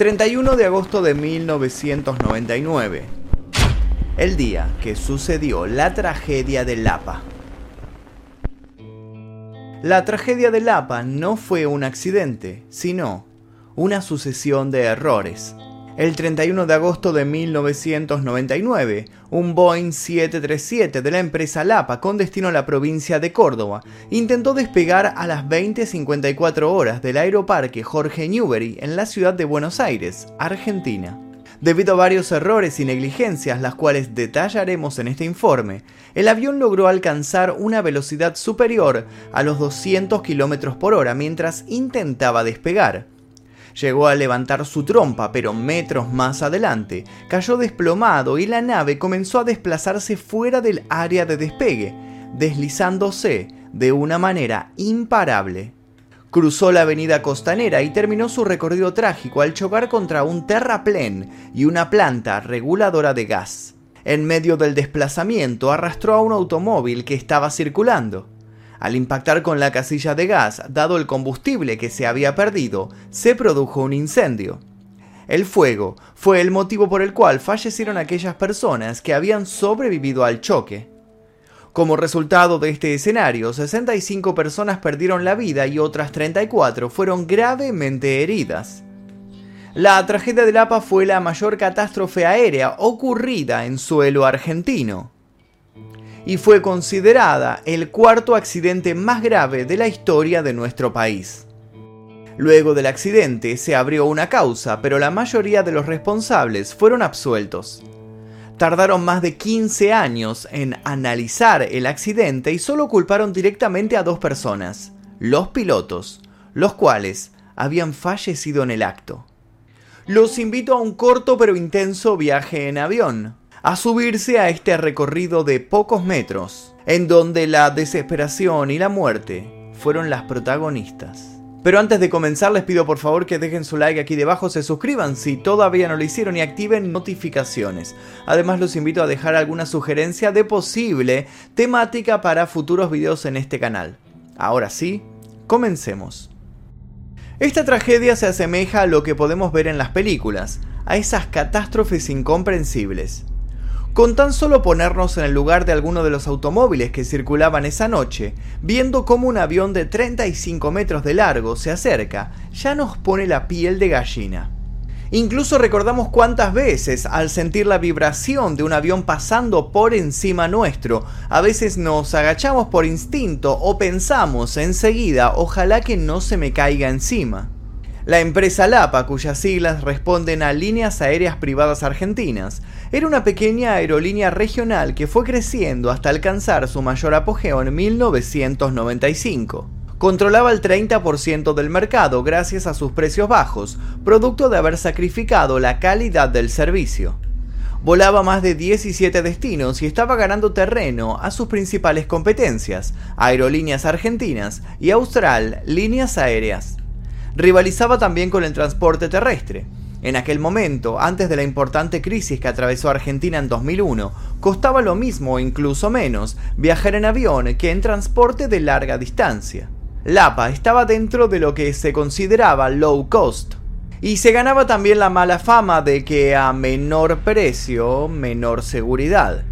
31 de agosto de 1999. El día que sucedió la tragedia de Lapa. La tragedia de Lapa no fue un accidente, sino una sucesión de errores. El 31 de agosto de 1999, un Boeing 737 de la empresa Lapa con destino a la provincia de Córdoba intentó despegar a las 20.54 horas del aeroparque Jorge Newbery en la ciudad de Buenos Aires, Argentina. Debido a varios errores y negligencias, las cuales detallaremos en este informe, el avión logró alcanzar una velocidad superior a los 200 km por hora mientras intentaba despegar. Llegó a levantar su trompa, pero metros más adelante cayó desplomado y la nave comenzó a desplazarse fuera del área de despegue, deslizándose de una manera imparable. Cruzó la avenida costanera y terminó su recorrido trágico al chocar contra un terraplén y una planta reguladora de gas. En medio del desplazamiento arrastró a un automóvil que estaba circulando. Al impactar con la casilla de gas, dado el combustible que se había perdido, se produjo un incendio. El fuego fue el motivo por el cual fallecieron aquellas personas que habían sobrevivido al choque. Como resultado de este escenario, 65 personas perdieron la vida y otras 34 fueron gravemente heridas. La tragedia de Lapa fue la mayor catástrofe aérea ocurrida en suelo argentino y fue considerada el cuarto accidente más grave de la historia de nuestro país. Luego del accidente se abrió una causa, pero la mayoría de los responsables fueron absueltos. Tardaron más de 15 años en analizar el accidente y solo culparon directamente a dos personas, los pilotos, los cuales habían fallecido en el acto. Los invito a un corto pero intenso viaje en avión, a subirse a este recorrido de pocos metros, en donde la desesperación y la muerte fueron las protagonistas. Pero antes de comenzar les pido por favor que dejen su like aquí debajo, se suscriban si todavía no lo hicieron y activen notificaciones. Además los invito a dejar alguna sugerencia de posible temática para futuros videos en este canal. Ahora sí, comencemos. Esta tragedia se asemeja a lo que podemos ver en las películas, a esas catástrofes incomprensibles. Con tan solo ponernos en el lugar de alguno de los automóviles que circulaban esa noche, viendo cómo un avión de 35 metros de largo se acerca, ya nos pone la piel de gallina. Incluso recordamos cuántas veces, al sentir la vibración de un avión pasando por encima nuestro, a veces nos agachamos por instinto o pensamos enseguida, ojalá que no se me caiga encima. La empresa Lapa, cuyas siglas responden a Líneas Aéreas Privadas Argentinas, era una pequeña aerolínea regional que fue creciendo hasta alcanzar su mayor apogeo en 1995. Controlaba el 30% del mercado gracias a sus precios bajos, producto de haber sacrificado la calidad del servicio. Volaba más de 17 destinos y estaba ganando terreno a sus principales competencias, Aerolíneas Argentinas y Austral Líneas Aéreas rivalizaba también con el transporte terrestre. En aquel momento, antes de la importante crisis que atravesó Argentina en 2001, costaba lo mismo o incluso menos viajar en avión que en transporte de larga distancia. Lapa estaba dentro de lo que se consideraba low cost, y se ganaba también la mala fama de que a menor precio, menor seguridad.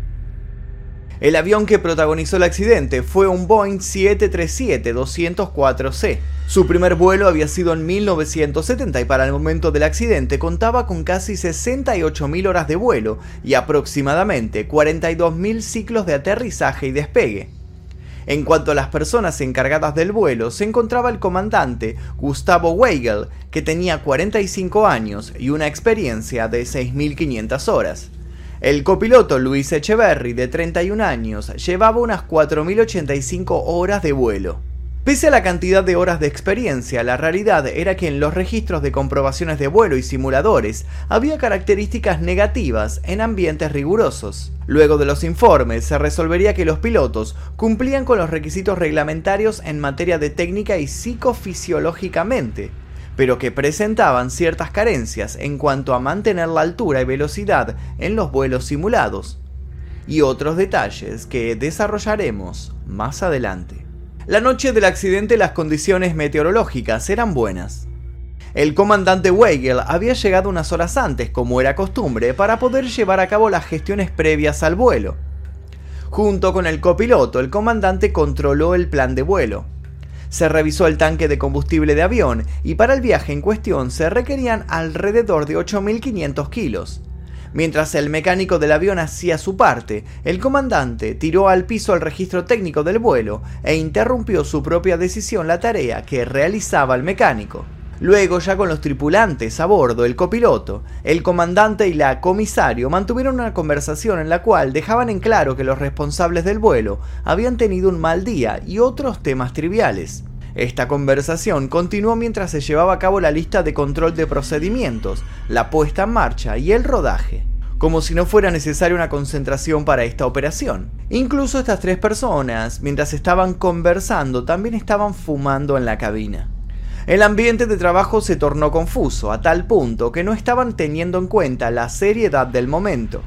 El avión que protagonizó el accidente fue un Boeing 737-204C. Su primer vuelo había sido en 1970 y para el momento del accidente contaba con casi 68.000 horas de vuelo y aproximadamente 42.000 ciclos de aterrizaje y despegue. En cuanto a las personas encargadas del vuelo, se encontraba el comandante Gustavo Weigel, que tenía 45 años y una experiencia de 6.500 horas. El copiloto Luis Echeverry, de 31 años, llevaba unas 4.085 horas de vuelo. Pese a la cantidad de horas de experiencia, la realidad era que en los registros de comprobaciones de vuelo y simuladores había características negativas en ambientes rigurosos. Luego de los informes se resolvería que los pilotos cumplían con los requisitos reglamentarios en materia de técnica y psicofisiológicamente, pero que presentaban ciertas carencias en cuanto a mantener la altura y velocidad en los vuelos simulados, y otros detalles que desarrollaremos más adelante. La noche del accidente las condiciones meteorológicas eran buenas. El comandante Weigel había llegado unas horas antes, como era costumbre, para poder llevar a cabo las gestiones previas al vuelo. Junto con el copiloto, el comandante controló el plan de vuelo. Se revisó el tanque de combustible de avión y para el viaje en cuestión se requerían alrededor de 8.500 kilos. Mientras el mecánico del avión hacía su parte, el comandante tiró al piso el registro técnico del vuelo e interrumpió su propia decisión la tarea que realizaba el mecánico. Luego, ya con los tripulantes a bordo, el copiloto, el comandante y la comisario mantuvieron una conversación en la cual dejaban en claro que los responsables del vuelo habían tenido un mal día y otros temas triviales. Esta conversación continuó mientras se llevaba a cabo la lista de control de procedimientos, la puesta en marcha y el rodaje como si no fuera necesaria una concentración para esta operación. Incluso estas tres personas, mientras estaban conversando, también estaban fumando en la cabina. El ambiente de trabajo se tornó confuso, a tal punto que no estaban teniendo en cuenta la seriedad del momento.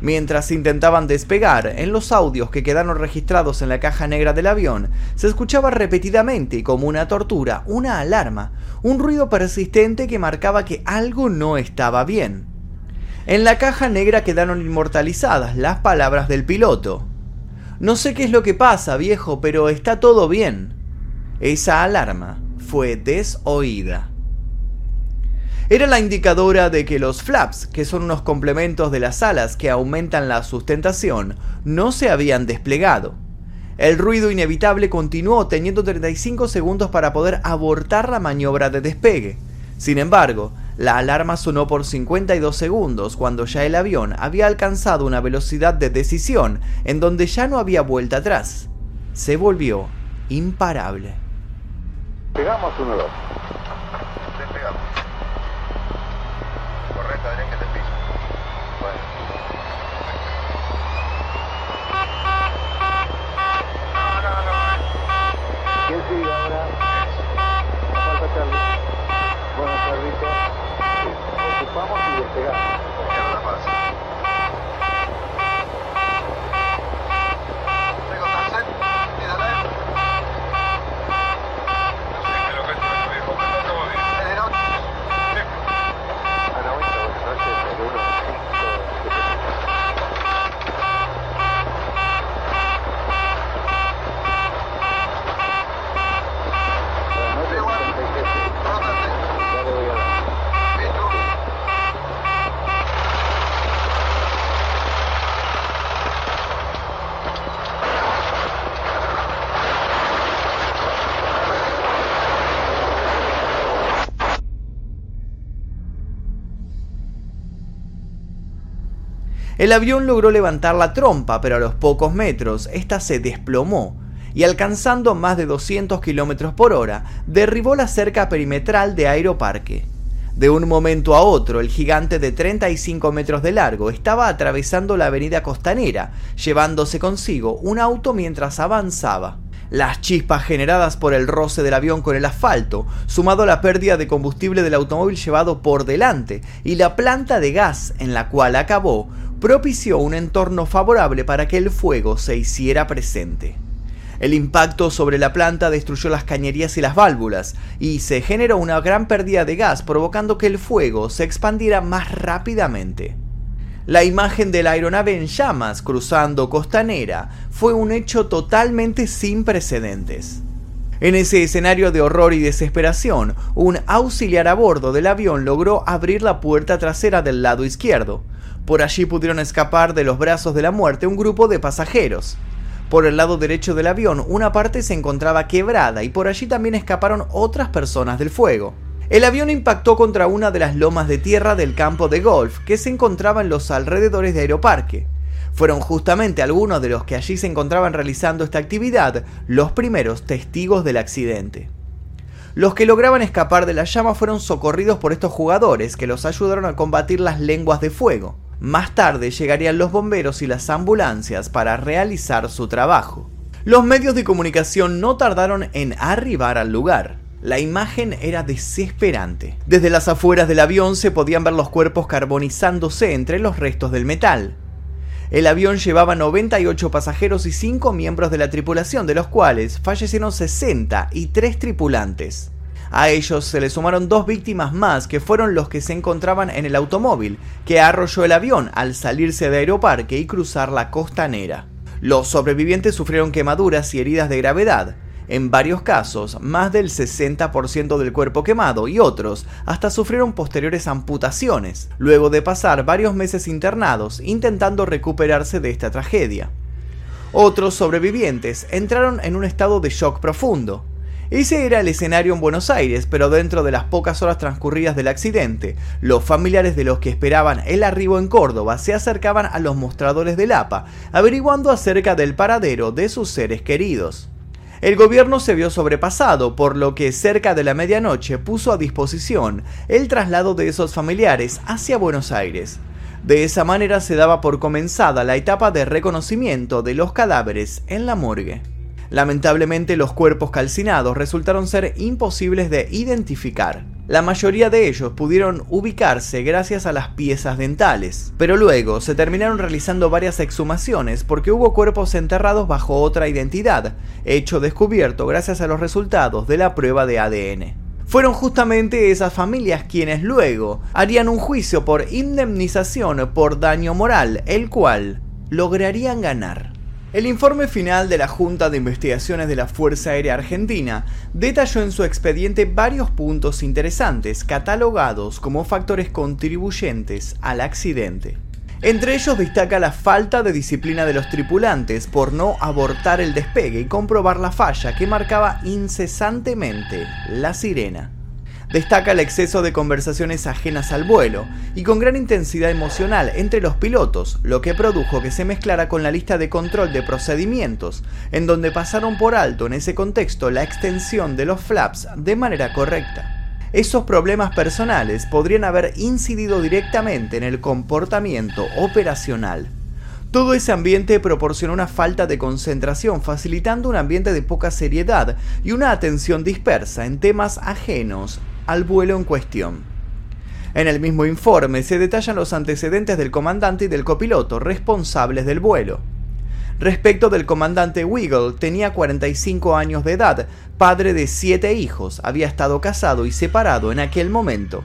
Mientras intentaban despegar, en los audios que quedaron registrados en la caja negra del avión, se escuchaba repetidamente como una tortura una alarma, un ruido persistente que marcaba que algo no estaba bien. En la caja negra quedaron inmortalizadas las palabras del piloto. No sé qué es lo que pasa, viejo, pero está todo bien. Esa alarma fue desoída. Era la indicadora de que los flaps, que son unos complementos de las alas que aumentan la sustentación, no se habían desplegado. El ruido inevitable continuó teniendo 35 segundos para poder abortar la maniobra de despegue. Sin embargo, la alarma sonó por 52 segundos cuando ya el avión había alcanzado una velocidad de decisión en donde ya no había vuelta atrás. Se volvió imparable pegamos 1-2. El avión logró levantar la trompa, pero a los pocos metros, esta se desplomó y alcanzando más de 200 km por hora, derribó la cerca perimetral de Aeroparque. De un momento a otro, el gigante de 35 metros de largo estaba atravesando la avenida costanera, llevándose consigo un auto mientras avanzaba. Las chispas generadas por el roce del avión con el asfalto, sumado a la pérdida de combustible del automóvil llevado por delante y la planta de gas en la cual acabó, propició un entorno favorable para que el fuego se hiciera presente. El impacto sobre la planta destruyó las cañerías y las válvulas, y se generó una gran pérdida de gas provocando que el fuego se expandiera más rápidamente. La imagen de la aeronave en llamas cruzando Costanera fue un hecho totalmente sin precedentes. En ese escenario de horror y desesperación, un auxiliar a bordo del avión logró abrir la puerta trasera del lado izquierdo. Por allí pudieron escapar de los brazos de la muerte un grupo de pasajeros. Por el lado derecho del avión, una parte se encontraba quebrada y por allí también escaparon otras personas del fuego. El avión impactó contra una de las lomas de tierra del campo de golf que se encontraba en los alrededores de Aeroparque. Fueron justamente algunos de los que allí se encontraban realizando esta actividad los primeros testigos del accidente. Los que lograban escapar de la llama fueron socorridos por estos jugadores que los ayudaron a combatir las lenguas de fuego. Más tarde llegarían los bomberos y las ambulancias para realizar su trabajo. Los medios de comunicación no tardaron en arribar al lugar. La imagen era desesperante. Desde las afueras del avión se podían ver los cuerpos carbonizándose entre los restos del metal. El avión llevaba 98 pasajeros y 5 miembros de la tripulación, de los cuales fallecieron 60 y 3 tripulantes. A ellos se le sumaron dos víctimas más que fueron los que se encontraban en el automóvil, que arrolló el avión al salirse de Aeroparque y cruzar la costanera. Los sobrevivientes sufrieron quemaduras y heridas de gravedad, en varios casos más del 60% del cuerpo quemado y otros hasta sufrieron posteriores amputaciones, luego de pasar varios meses internados intentando recuperarse de esta tragedia. Otros sobrevivientes entraron en un estado de shock profundo. Ese era el escenario en Buenos Aires, pero dentro de las pocas horas transcurridas del accidente, los familiares de los que esperaban el arribo en Córdoba se acercaban a los mostradores del APA, averiguando acerca del paradero de sus seres queridos. El gobierno se vio sobrepasado, por lo que cerca de la medianoche puso a disposición el traslado de esos familiares hacia Buenos Aires. De esa manera se daba por comenzada la etapa de reconocimiento de los cadáveres en la morgue. Lamentablemente los cuerpos calcinados resultaron ser imposibles de identificar. La mayoría de ellos pudieron ubicarse gracias a las piezas dentales, pero luego se terminaron realizando varias exhumaciones porque hubo cuerpos enterrados bajo otra identidad, hecho descubierto gracias a los resultados de la prueba de ADN. Fueron justamente esas familias quienes luego harían un juicio por indemnización por daño moral, el cual lograrían ganar. El informe final de la Junta de Investigaciones de la Fuerza Aérea Argentina detalló en su expediente varios puntos interesantes catalogados como factores contribuyentes al accidente. Entre ellos destaca la falta de disciplina de los tripulantes por no abortar el despegue y comprobar la falla que marcaba incesantemente la sirena. Destaca el exceso de conversaciones ajenas al vuelo y con gran intensidad emocional entre los pilotos, lo que produjo que se mezclara con la lista de control de procedimientos, en donde pasaron por alto en ese contexto la extensión de los flaps de manera correcta. Esos problemas personales podrían haber incidido directamente en el comportamiento operacional. Todo ese ambiente proporcionó una falta de concentración, facilitando un ambiente de poca seriedad y una atención dispersa en temas ajenos al vuelo en cuestión. En el mismo informe se detallan los antecedentes del comandante y del copiloto responsables del vuelo. Respecto del comandante Wiggle, tenía 45 años de edad, padre de 7 hijos, había estado casado y separado en aquel momento.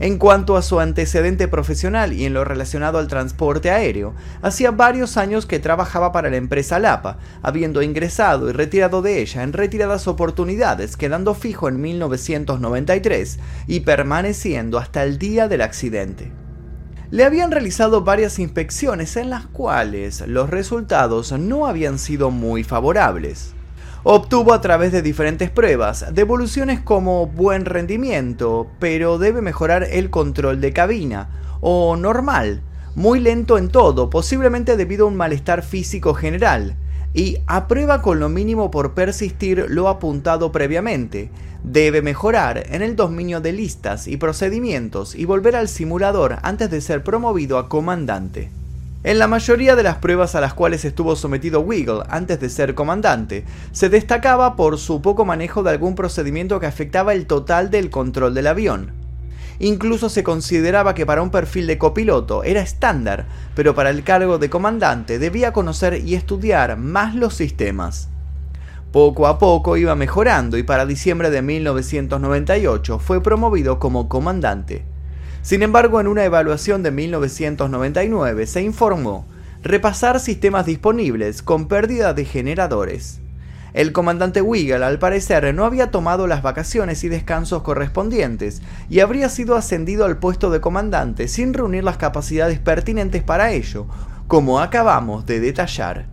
En cuanto a su antecedente profesional y en lo relacionado al transporte aéreo, hacía varios años que trabajaba para la empresa Lapa, habiendo ingresado y retirado de ella en retiradas oportunidades, quedando fijo en 1993 y permaneciendo hasta el día del accidente. Le habían realizado varias inspecciones en las cuales los resultados no habían sido muy favorables. Obtuvo a través de diferentes pruebas devoluciones como buen rendimiento, pero debe mejorar el control de cabina, o normal, muy lento en todo, posiblemente debido a un malestar físico general, y aprueba con lo mínimo por persistir lo apuntado previamente. Debe mejorar en el dominio de listas y procedimientos y volver al simulador antes de ser promovido a comandante. En la mayoría de las pruebas a las cuales estuvo sometido Wiggle antes de ser comandante, se destacaba por su poco manejo de algún procedimiento que afectaba el total del control del avión. Incluso se consideraba que para un perfil de copiloto era estándar, pero para el cargo de comandante debía conocer y estudiar más los sistemas. Poco a poco iba mejorando y para diciembre de 1998 fue promovido como comandante. Sin embargo, en una evaluación de 1999 se informó repasar sistemas disponibles con pérdida de generadores. El comandante Wiggle al parecer no había tomado las vacaciones y descansos correspondientes y habría sido ascendido al puesto de comandante sin reunir las capacidades pertinentes para ello, como acabamos de detallar.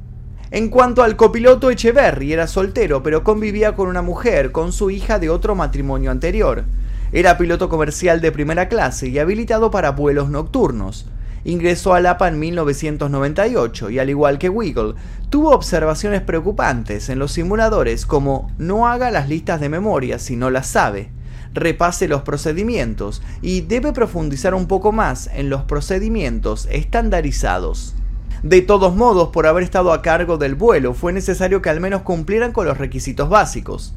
En cuanto al copiloto Echeverry, era soltero pero convivía con una mujer, con su hija de otro matrimonio anterior. Era piloto comercial de primera clase y habilitado para vuelos nocturnos. Ingresó al APA en 1998 y al igual que Wiggle, tuvo observaciones preocupantes en los simuladores como no haga las listas de memoria si no las sabe, repase los procedimientos y debe profundizar un poco más en los procedimientos estandarizados. De todos modos, por haber estado a cargo del vuelo, fue necesario que al menos cumplieran con los requisitos básicos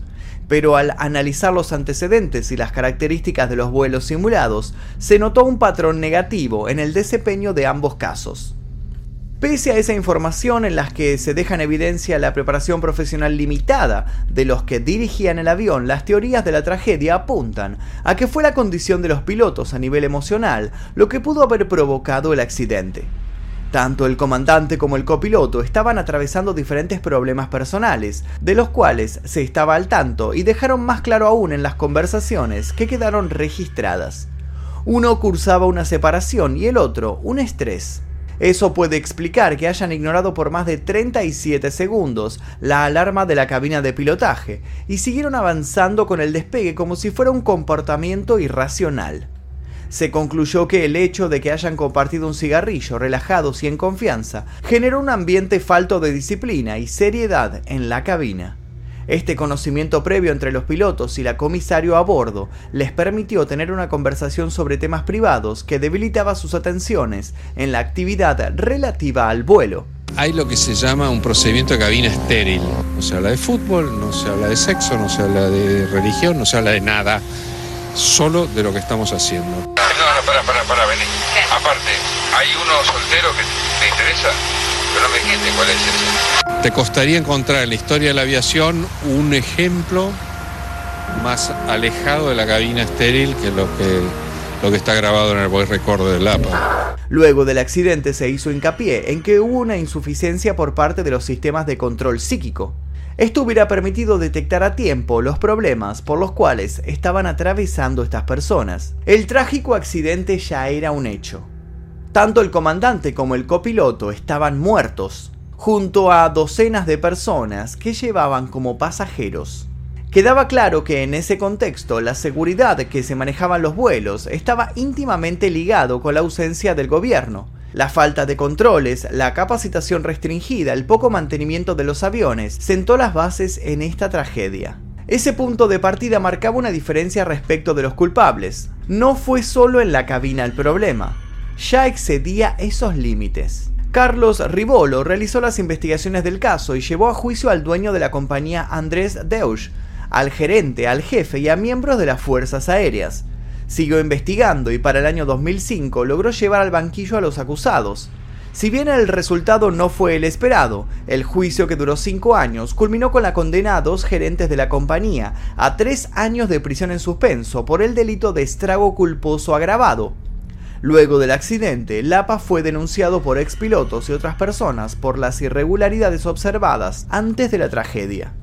pero al analizar los antecedentes y las características de los vuelos simulados, se notó un patrón negativo en el desempeño de ambos casos. Pese a esa información en la que se deja en evidencia la preparación profesional limitada de los que dirigían el avión, las teorías de la tragedia apuntan a que fue la condición de los pilotos a nivel emocional lo que pudo haber provocado el accidente. Tanto el comandante como el copiloto estaban atravesando diferentes problemas personales, de los cuales se estaba al tanto y dejaron más claro aún en las conversaciones que quedaron registradas. Uno cursaba una separación y el otro un estrés. Eso puede explicar que hayan ignorado por más de 37 segundos la alarma de la cabina de pilotaje y siguieron avanzando con el despegue como si fuera un comportamiento irracional. Se concluyó que el hecho de que hayan compartido un cigarrillo relajados y en confianza generó un ambiente falto de disciplina y seriedad en la cabina. Este conocimiento previo entre los pilotos y la comisario a bordo les permitió tener una conversación sobre temas privados que debilitaba sus atenciones en la actividad relativa al vuelo. Hay lo que se llama un procedimiento de cabina estéril. No se habla de fútbol, no se habla de sexo, no se habla de religión, no se habla de nada, solo de lo que estamos haciendo. No, no, para, para, para, vení. Aparte, ¿hay uno soltero que te interesa? Pero no me dijiste cuál es ese. Te costaría encontrar en la historia de la aviación un ejemplo más alejado de la cabina estéril que lo que, lo que está grabado en el voice recorder del APA. Luego del accidente se hizo hincapié en que hubo una insuficiencia por parte de los sistemas de control psíquico. Esto hubiera permitido detectar a tiempo los problemas por los cuales estaban atravesando estas personas. El trágico accidente ya era un hecho. Tanto el comandante como el copiloto estaban muertos, junto a docenas de personas que llevaban como pasajeros. Quedaba claro que en ese contexto la seguridad que se manejaban los vuelos estaba íntimamente ligado con la ausencia del gobierno, la falta de controles, la capacitación restringida, el poco mantenimiento de los aviones, sentó las bases en esta tragedia. Ese punto de partida marcaba una diferencia respecto de los culpables. No fue solo en la cabina el problema, ya excedía esos límites. Carlos Ribolo realizó las investigaciones del caso y llevó a juicio al dueño de la compañía Andrés Deusch, al gerente, al jefe y a miembros de las Fuerzas Aéreas. Siguió investigando y para el año 2005 logró llevar al banquillo a los acusados. Si bien el resultado no fue el esperado, el juicio que duró cinco años culminó con la condena a dos gerentes de la compañía a tres años de prisión en suspenso por el delito de estrago culposo agravado, Luego del accidente, Lapa fue denunciado por expilotos y otras personas por las irregularidades observadas antes de la tragedia.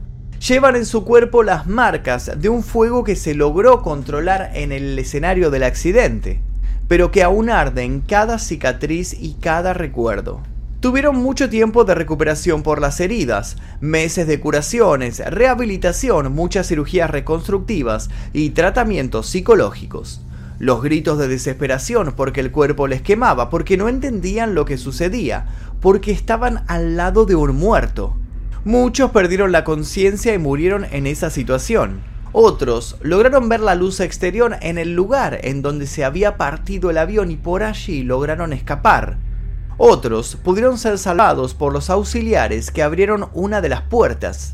Llevan en su cuerpo las marcas de un fuego que se logró controlar en el escenario del accidente, pero que aún arde en cada cicatriz y cada recuerdo. Tuvieron mucho tiempo de recuperación por las heridas, meses de curaciones, rehabilitación, muchas cirugías reconstructivas y tratamientos psicológicos los gritos de desesperación porque el cuerpo les quemaba, porque no entendían lo que sucedía, porque estaban al lado de un muerto. Muchos perdieron la conciencia y murieron en esa situación. Otros lograron ver la luz exterior en el lugar en donde se había partido el avión y por allí lograron escapar. Otros pudieron ser salvados por los auxiliares que abrieron una de las puertas.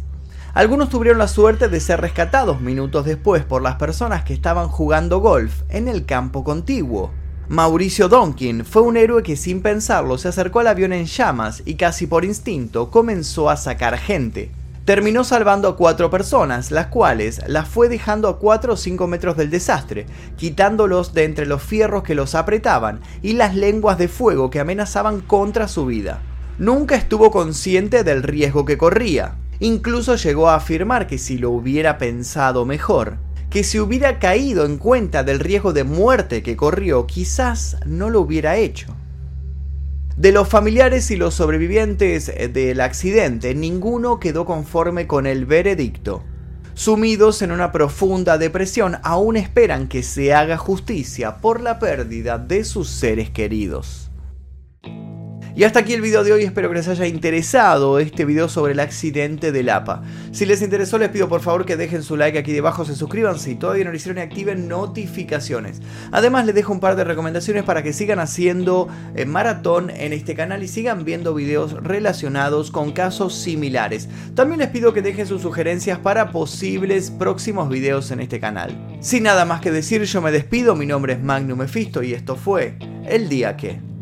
Algunos tuvieron la suerte de ser rescatados minutos después por las personas que estaban jugando golf en el campo contiguo. Mauricio Donkin fue un héroe que sin pensarlo se acercó al avión en llamas y casi por instinto comenzó a sacar gente. Terminó salvando a cuatro personas, las cuales las fue dejando a 4 o 5 metros del desastre, quitándolos de entre los fierros que los apretaban y las lenguas de fuego que amenazaban contra su vida. Nunca estuvo consciente del riesgo que corría, Incluso llegó a afirmar que si lo hubiera pensado mejor, que si hubiera caído en cuenta del riesgo de muerte que corrió, quizás no lo hubiera hecho. De los familiares y los sobrevivientes del accidente, ninguno quedó conforme con el veredicto. Sumidos en una profunda depresión, aún esperan que se haga justicia por la pérdida de sus seres queridos. Y hasta aquí el video de hoy, espero que les haya interesado este video sobre el accidente del APA. Si les interesó les pido por favor que dejen su like aquí debajo, se suscriban si todavía no lo hicieron y activen notificaciones. Además les dejo un par de recomendaciones para que sigan haciendo eh, maratón en este canal y sigan viendo videos relacionados con casos similares. También les pido que dejen sus sugerencias para posibles próximos videos en este canal. Sin nada más que decir yo me despido, mi nombre es Magnum Mephisto y esto fue El Día Que...